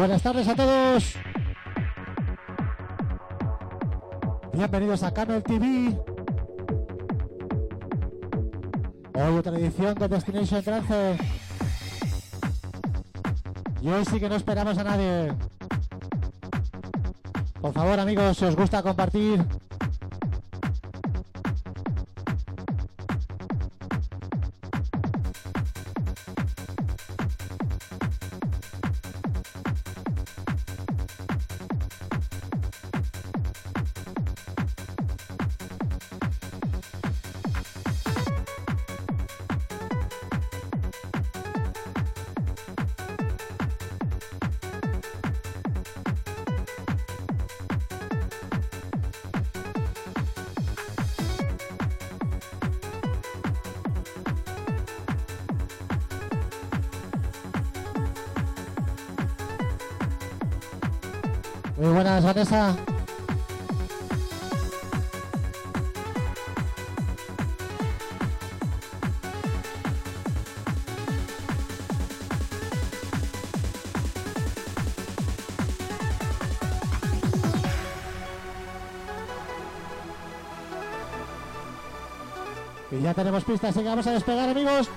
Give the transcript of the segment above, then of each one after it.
buenas tardes a todos. Bienvenidos a Camel TV. Hoy otra edición de Destination Trance. Y hoy sí que no esperamos a nadie. Por favor, amigos, si os gusta compartir, Muy buenas, Vanessa. Y ya tenemos pistas, que vamos a despegar, amigos.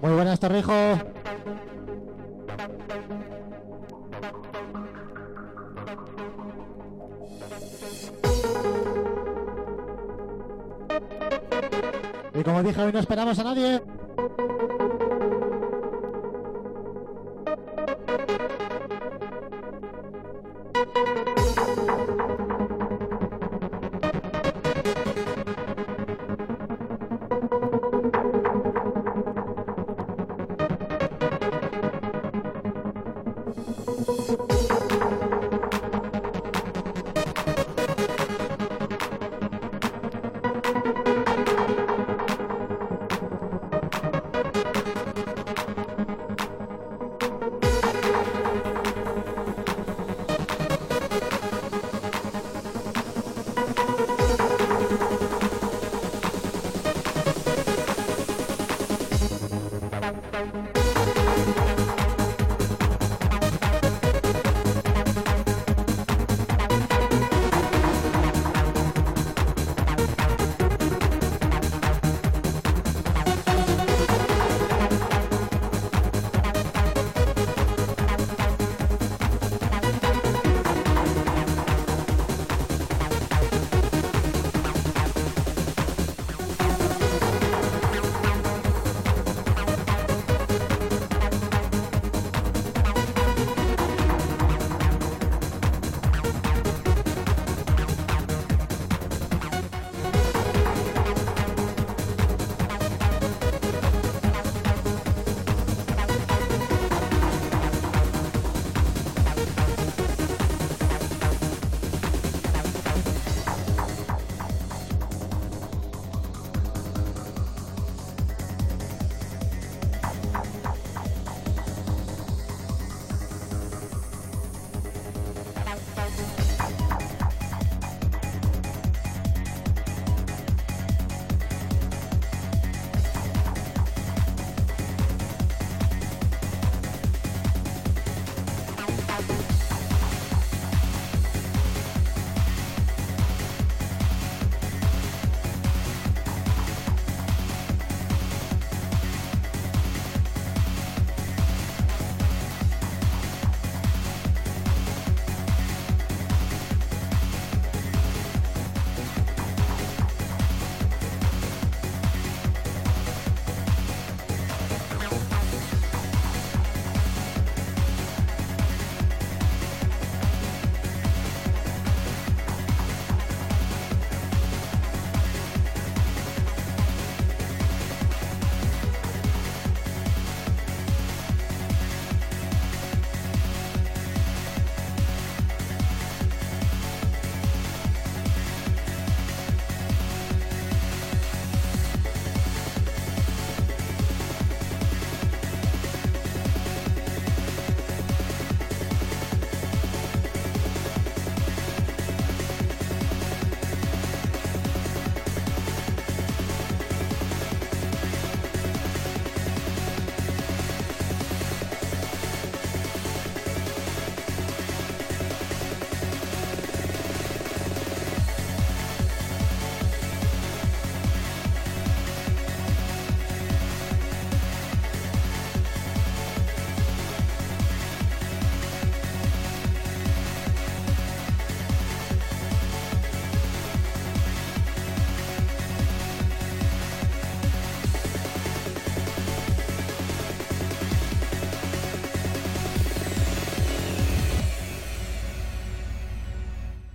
Muy buenas, Torrijo. Y como dije, hoy no esperamos a nadie.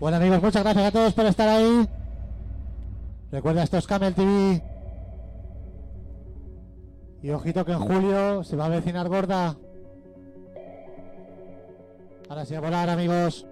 Bueno amigos, muchas gracias a todos por estar ahí. Recuerda, esto es Camel TV. Y ojito que en julio se va a vecinar gorda. Ahora sí a volar amigos.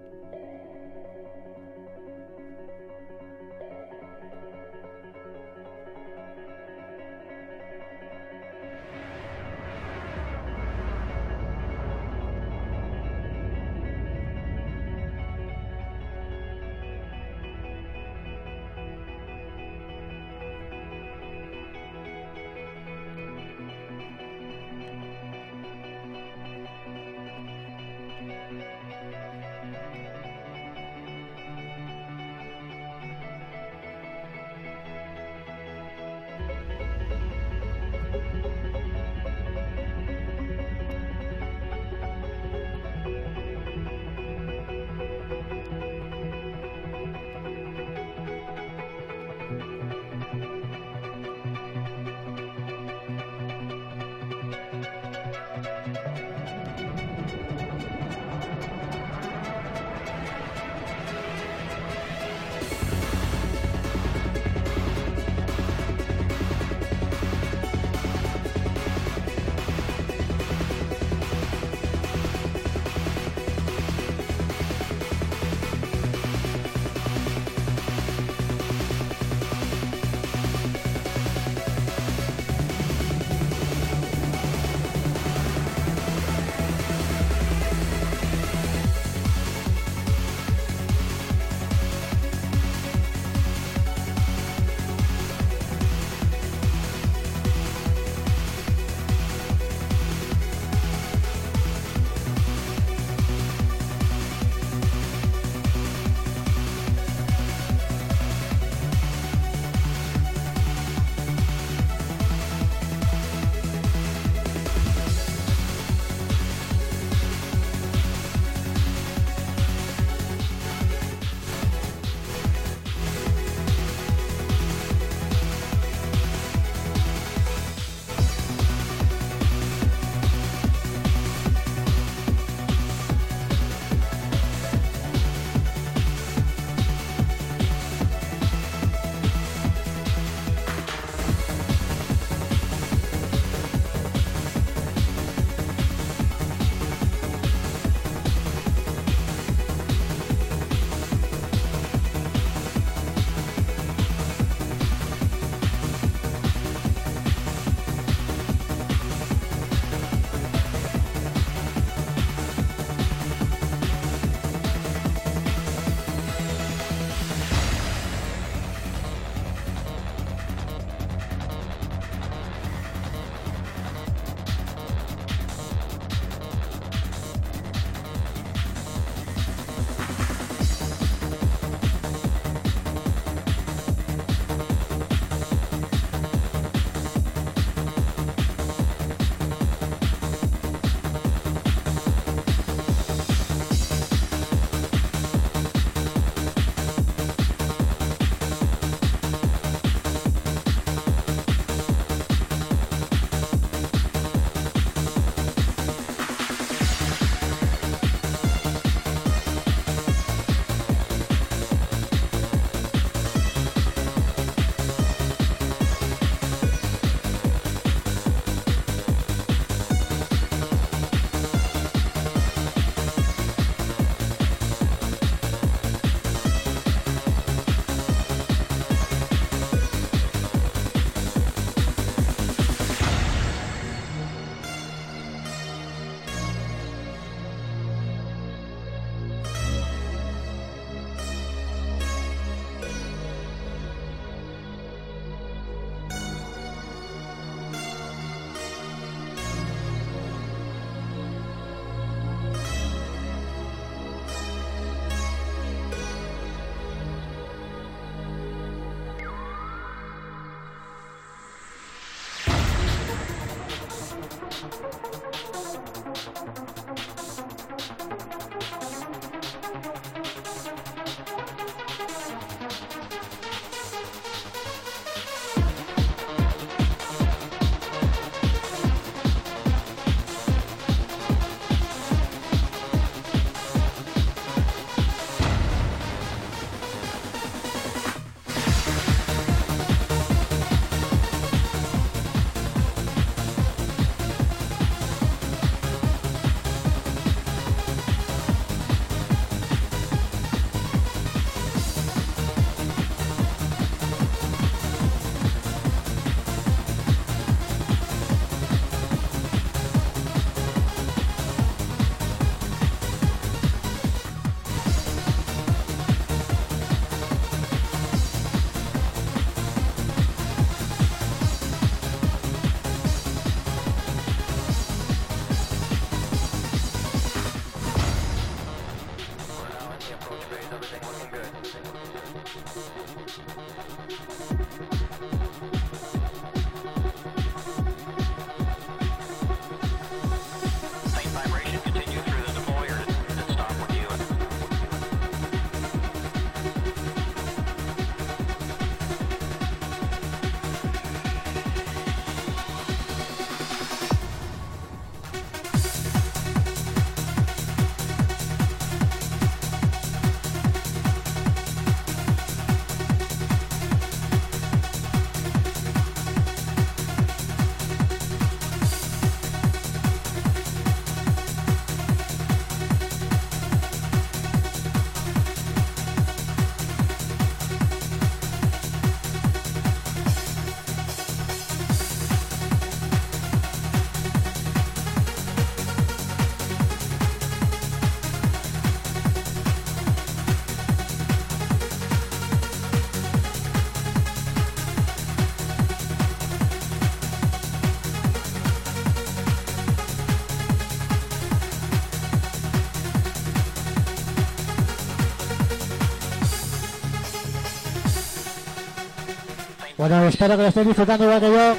Bueno, espero que lo estéis disfrutando igual que yo.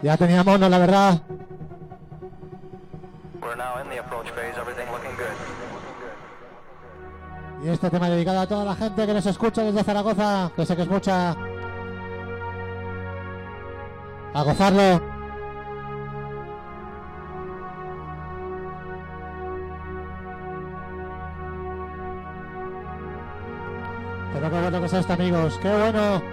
Ya tenía mono, la verdad. Y este tema dedicado a toda la gente que nos escucha desde Zaragoza, que sé que es mucha. A gozarlo. Amigos. Qué bueno.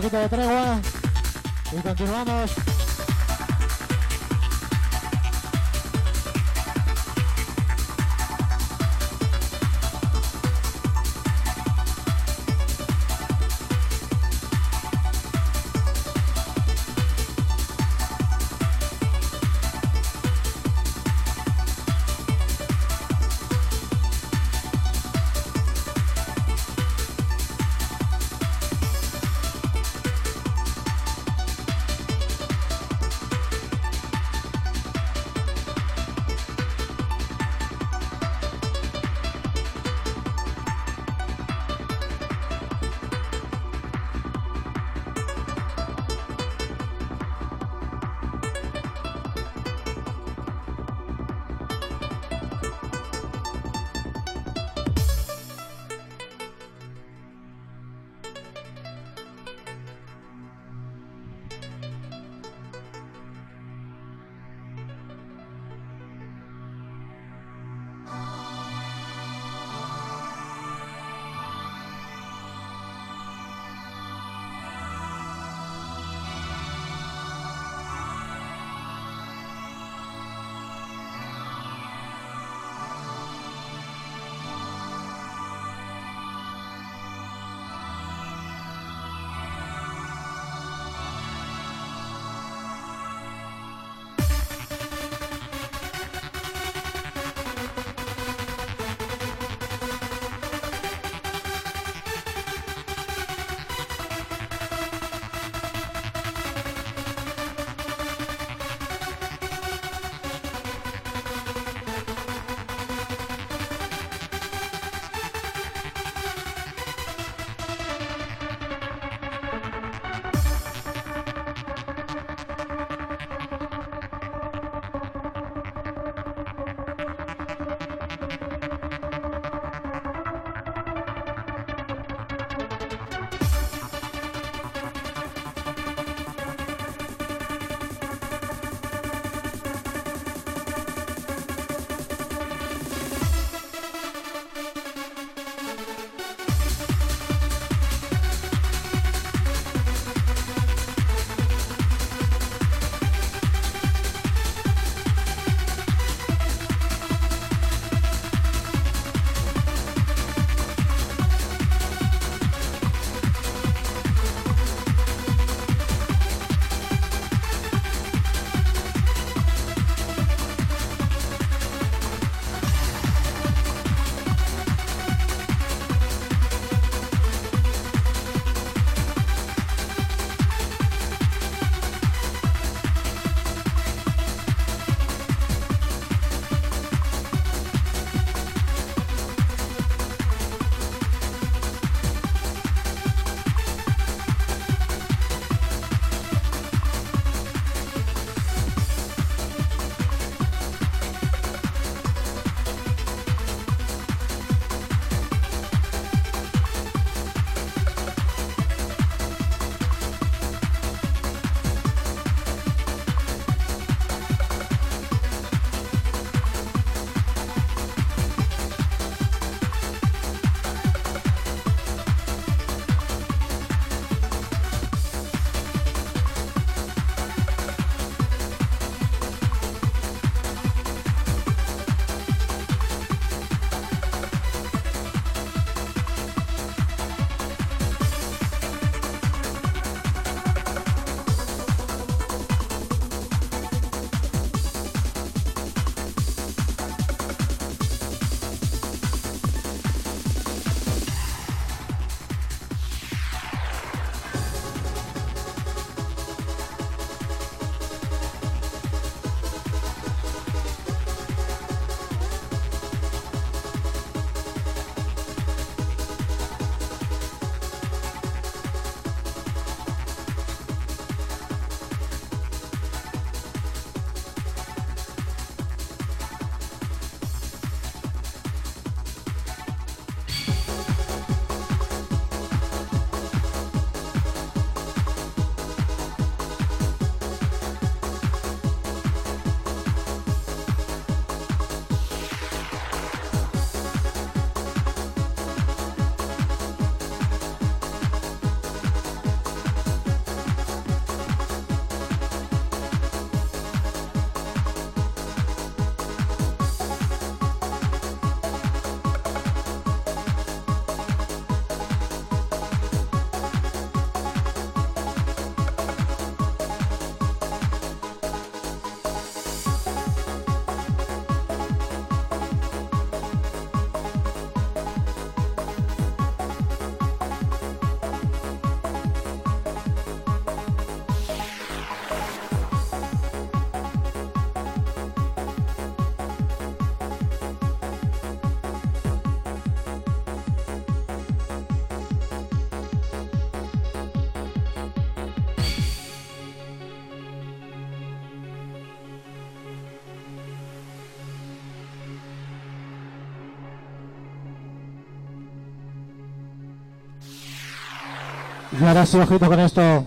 Poquito de tregua y continuamos. Y ahora sí, ojito con esto.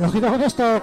Y ojito con esto.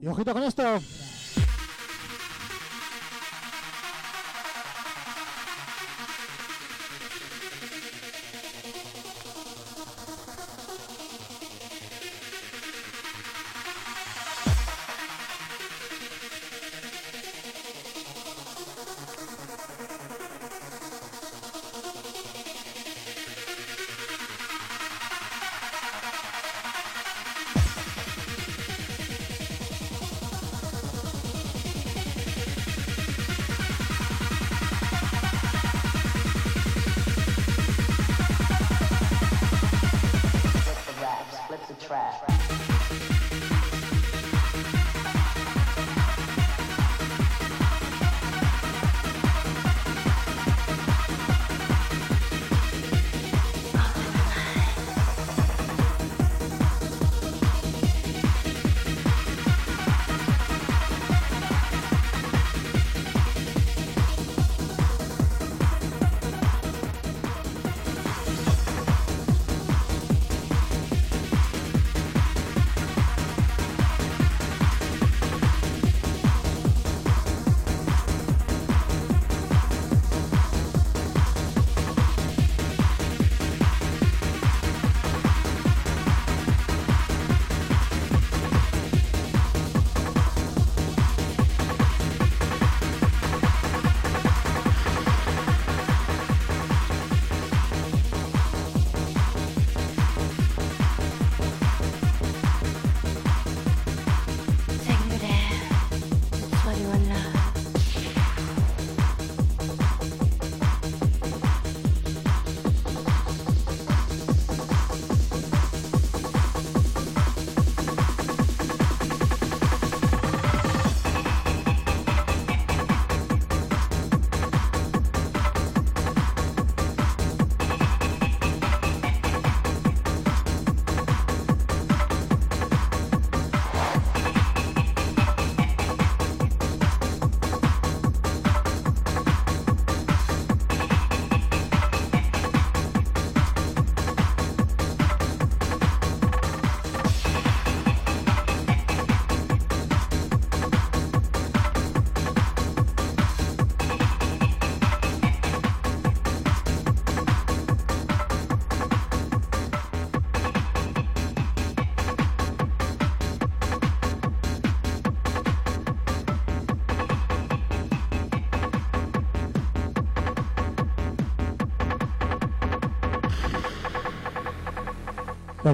Y ojito con esto.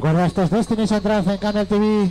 Recuerda estos Destination Trance en Canal TV.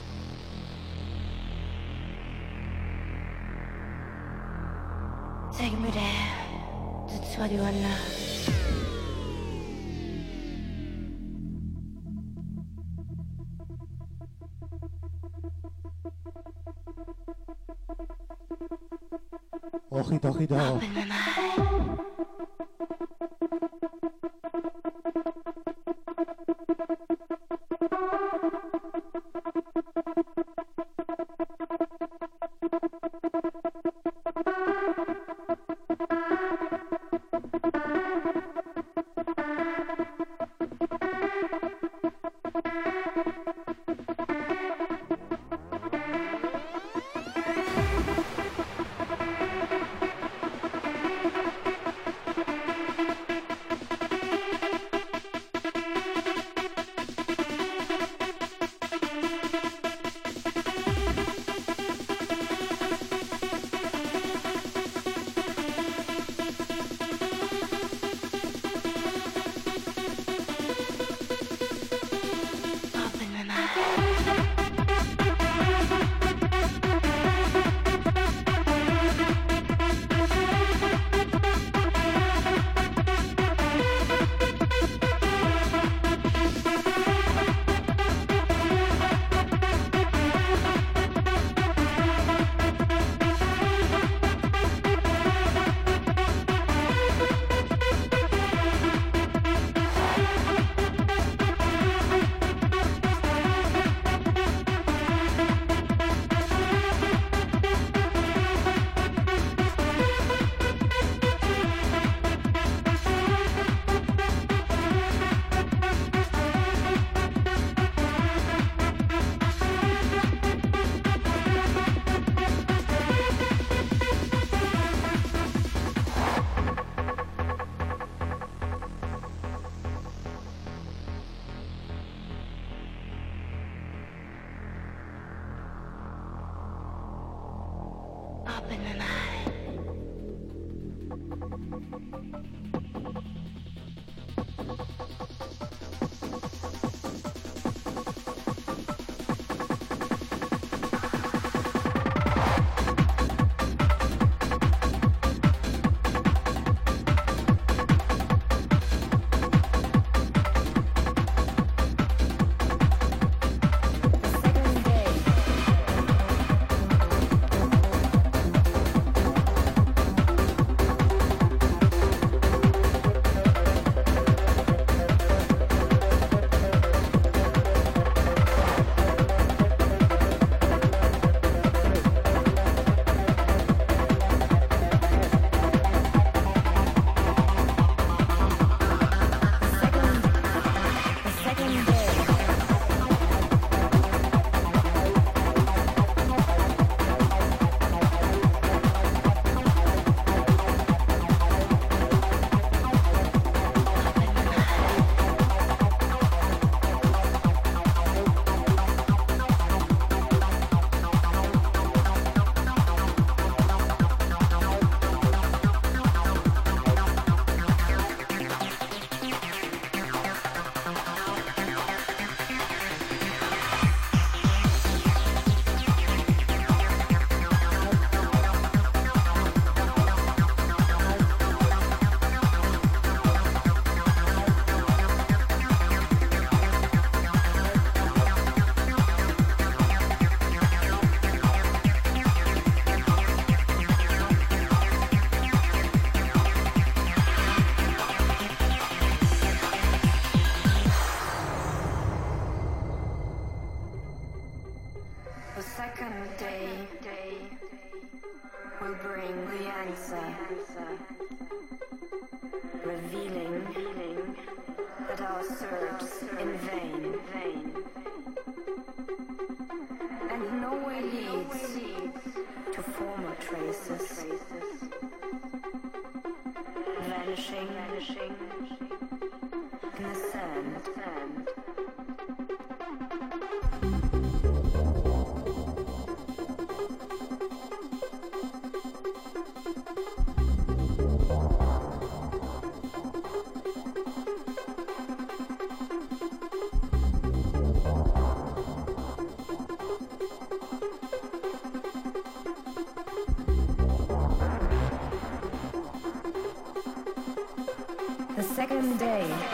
Second Day.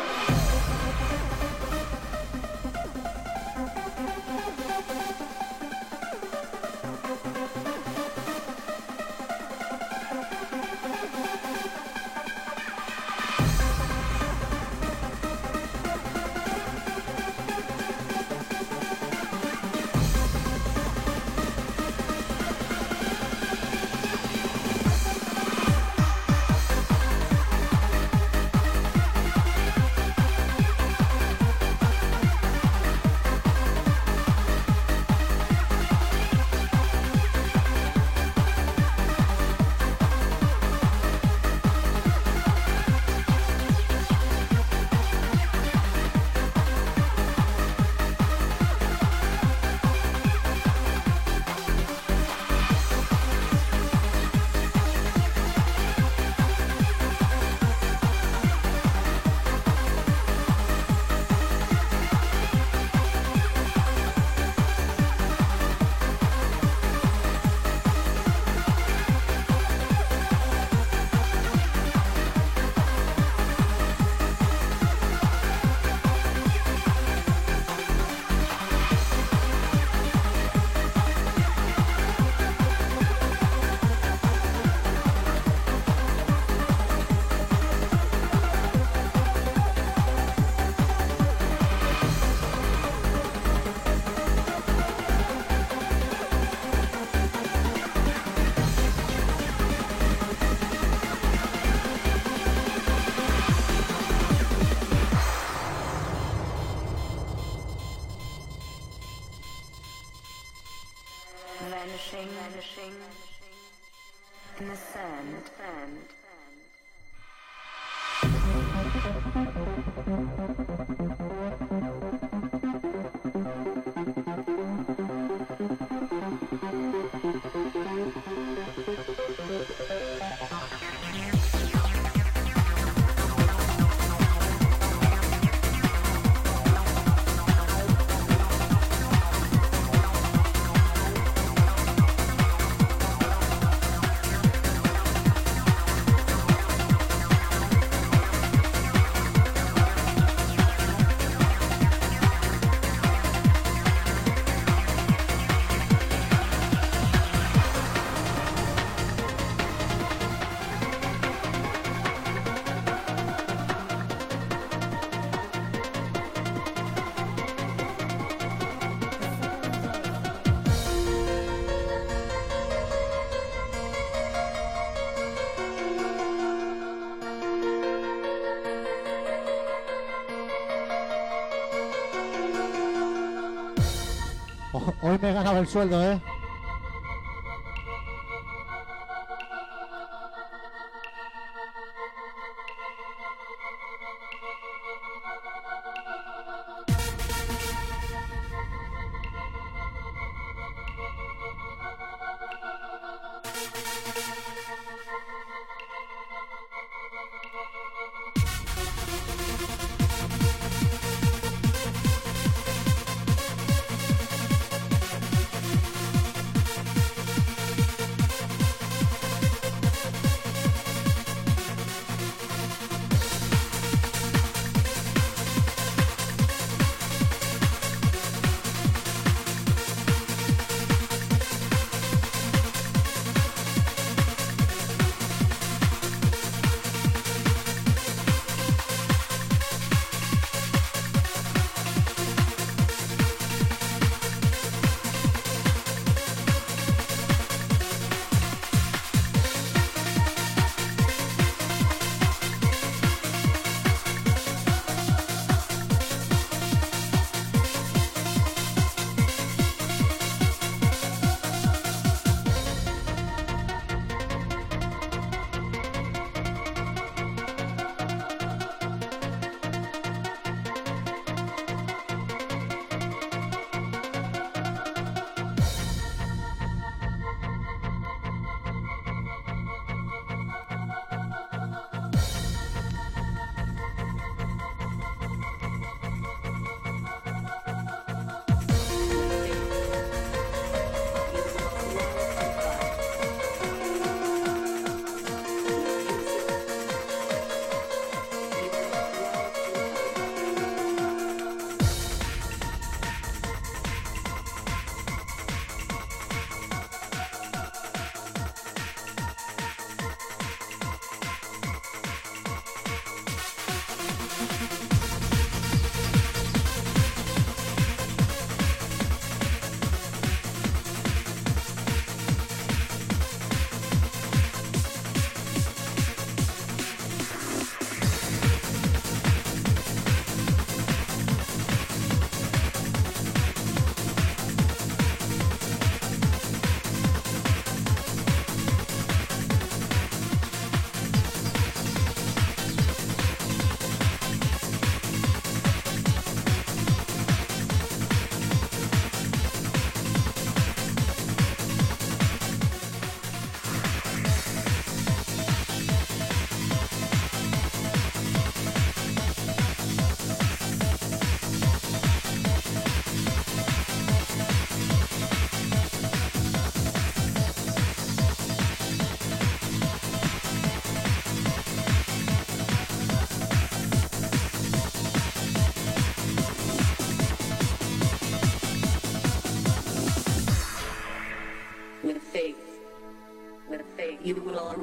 Hoy me he ganado el sueldo, ¿eh?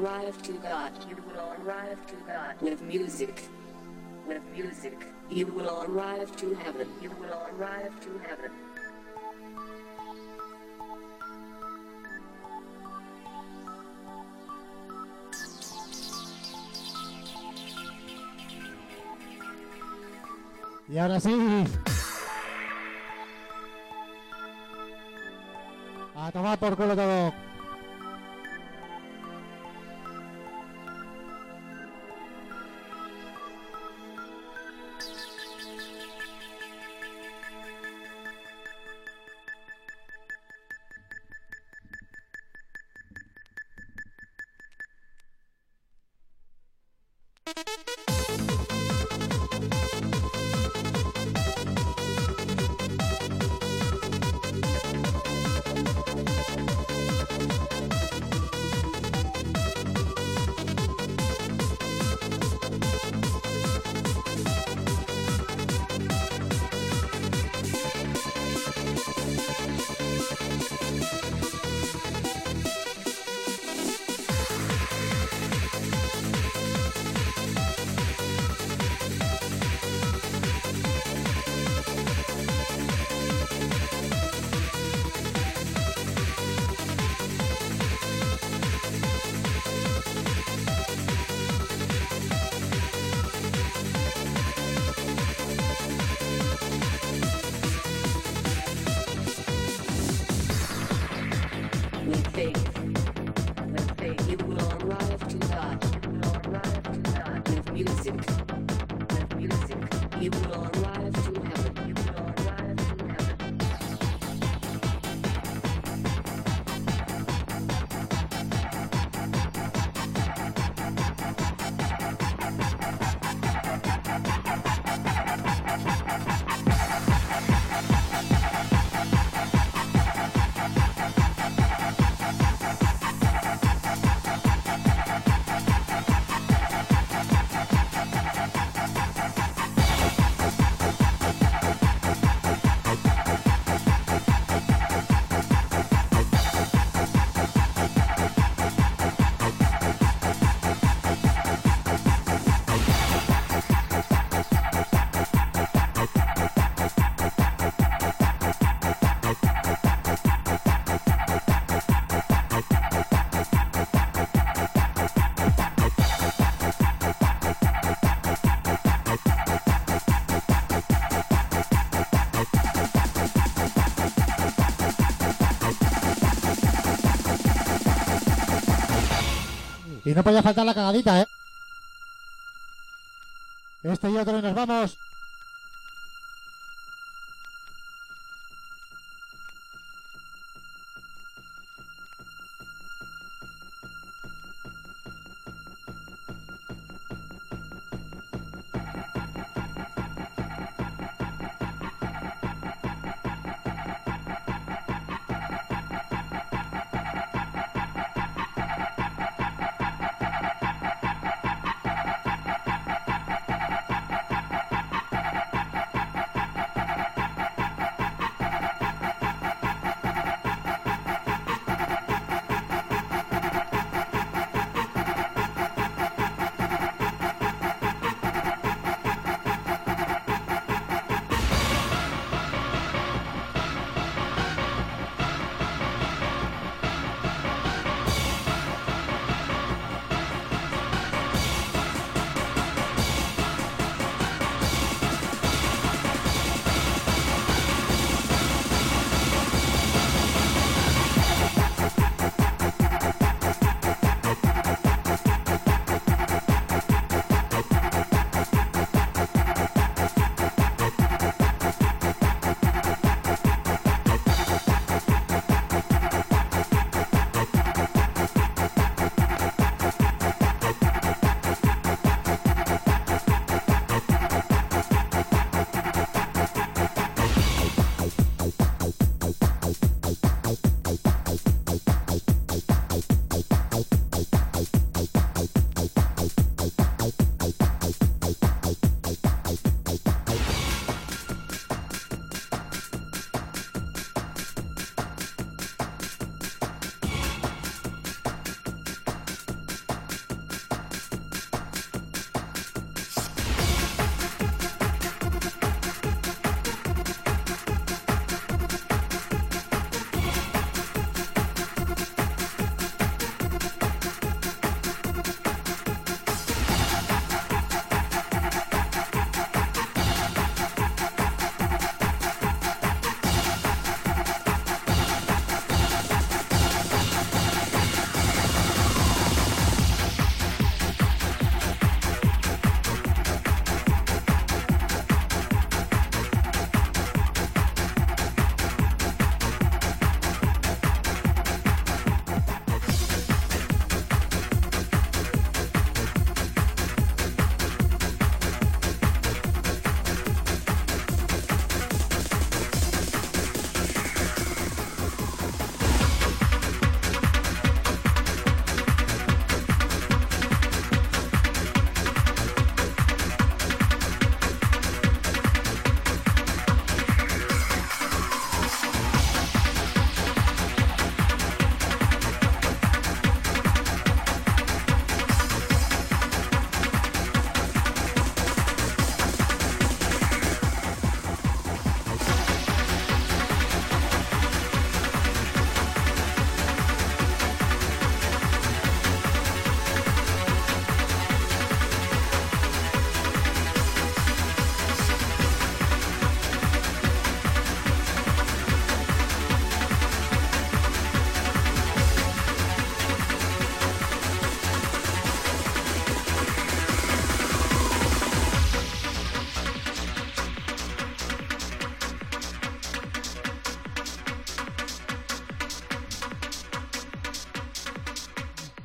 Arrive to God. You will arrive to God with music. With music. You will arrive to heaven. You will arrive to heaven. Y ahora sí. A tomar por culo todo. Y no podía faltar la cagadita, ¿eh? Este y otro y nos vamos.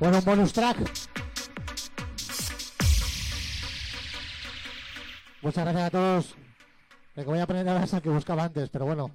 Bueno, un bonus track. Muchas gracias a todos. Que voy a poner es el que buscaba antes, pero bueno.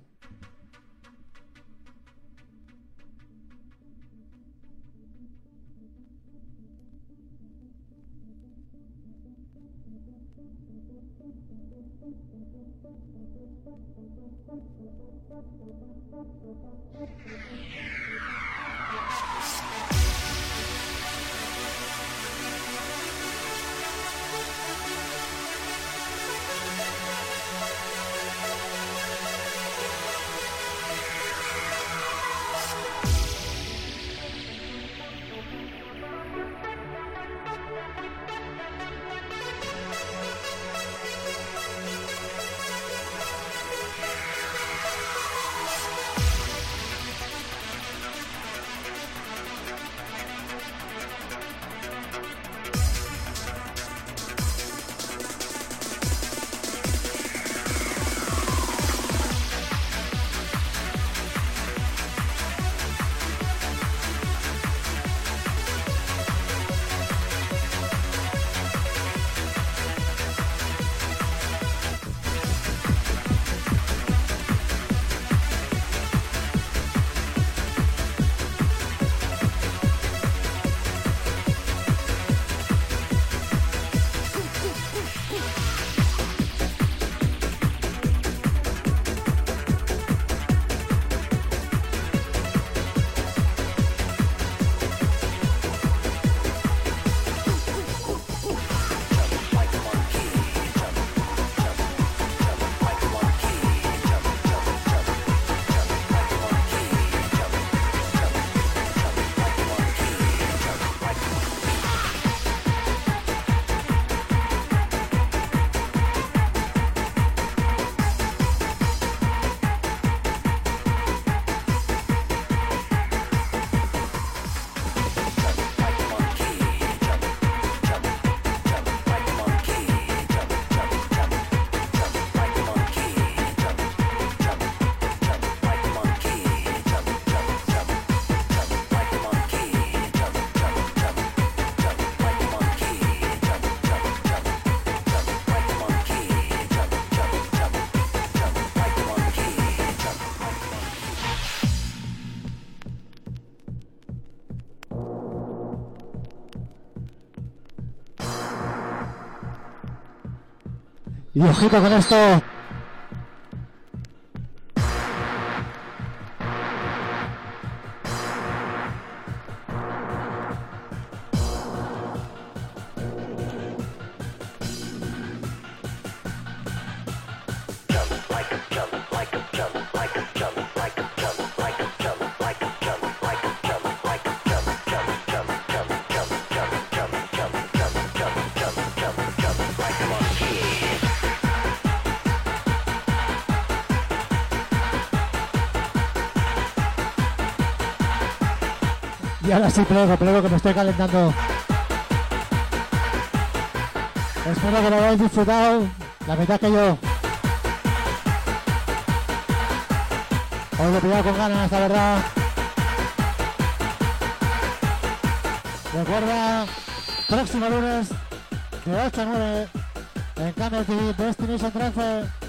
Y ojito con esto. Ahora sí, plego, plego, que me estoy calentando. Espero que lo hayáis disfrutado, la mitad que yo. Os lo he pillado con ganas, la verdad. Recuerda, próximo lunes, de 8 a 9, en Canal TV, Destination 13.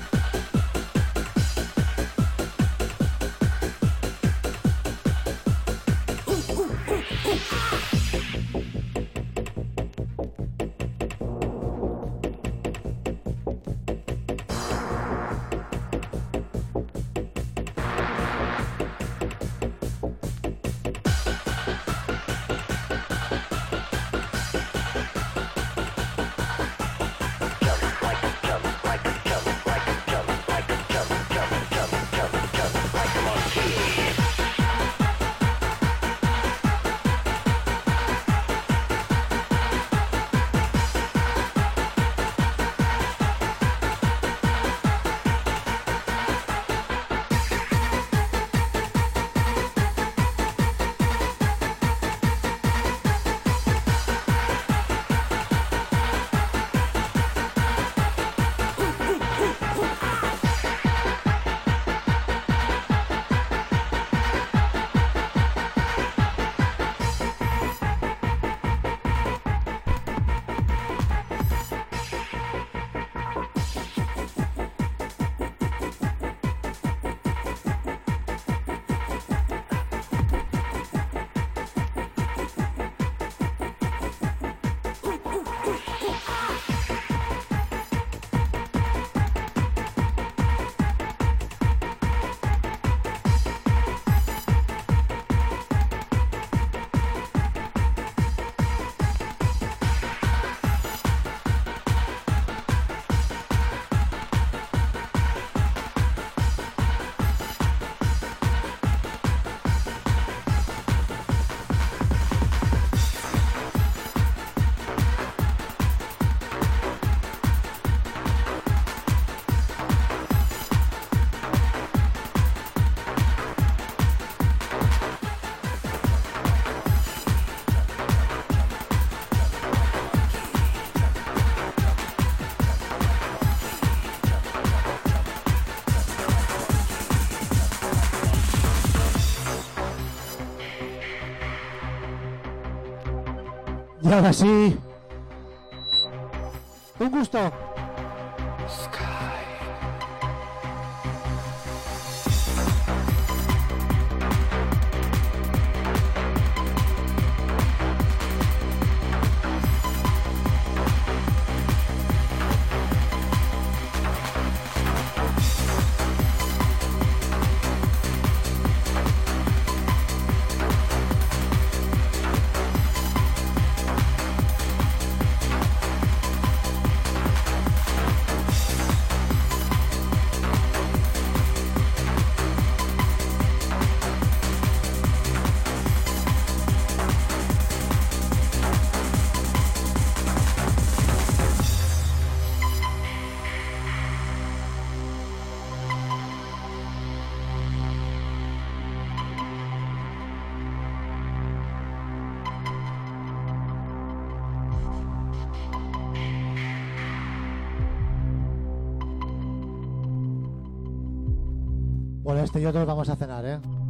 Ahora sí. Un gusto. Este y otros vamos a cenar, ¿eh?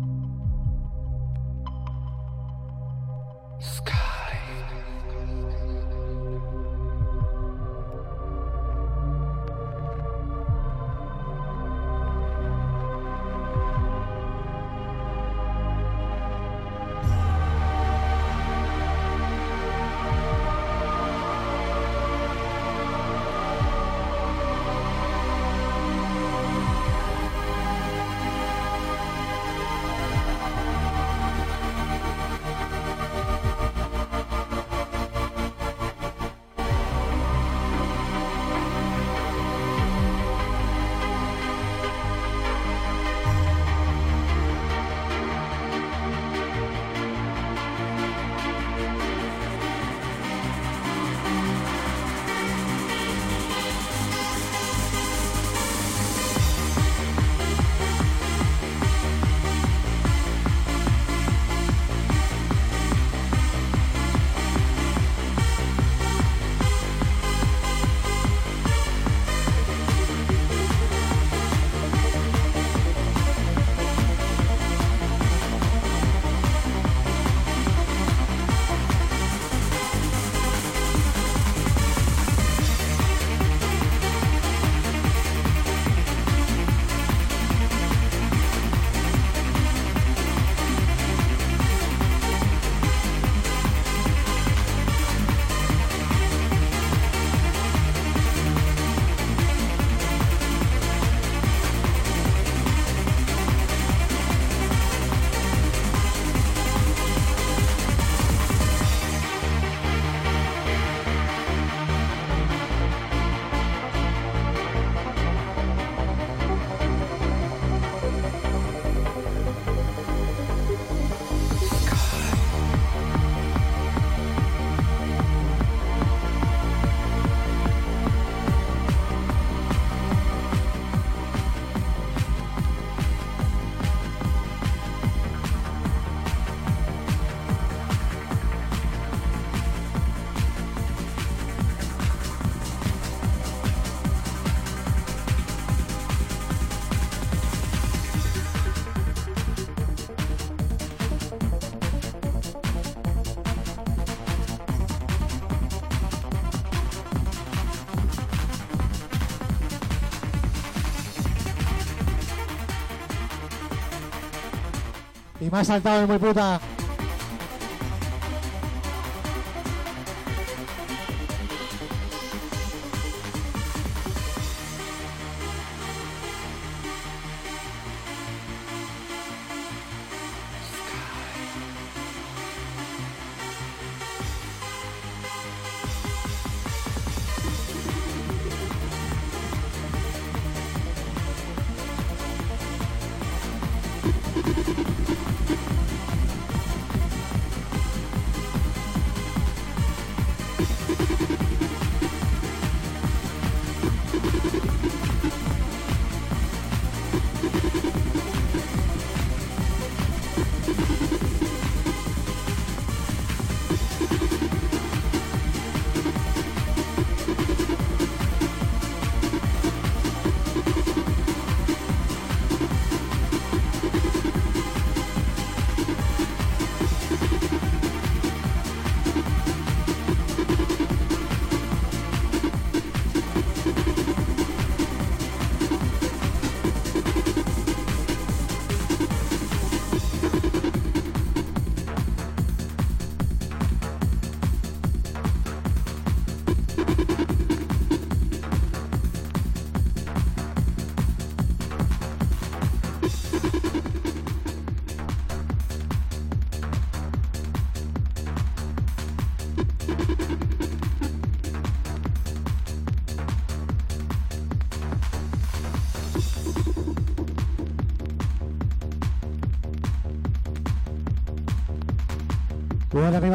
Me ha saltado el muy puta.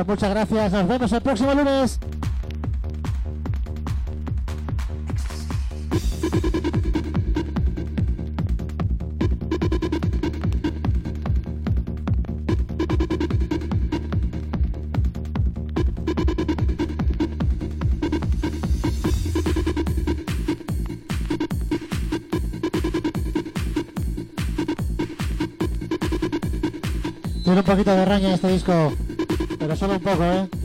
Muchas gracias. Nos vemos el próximo lunes. Tiene un poquito de raña este disco, pero solo un poco,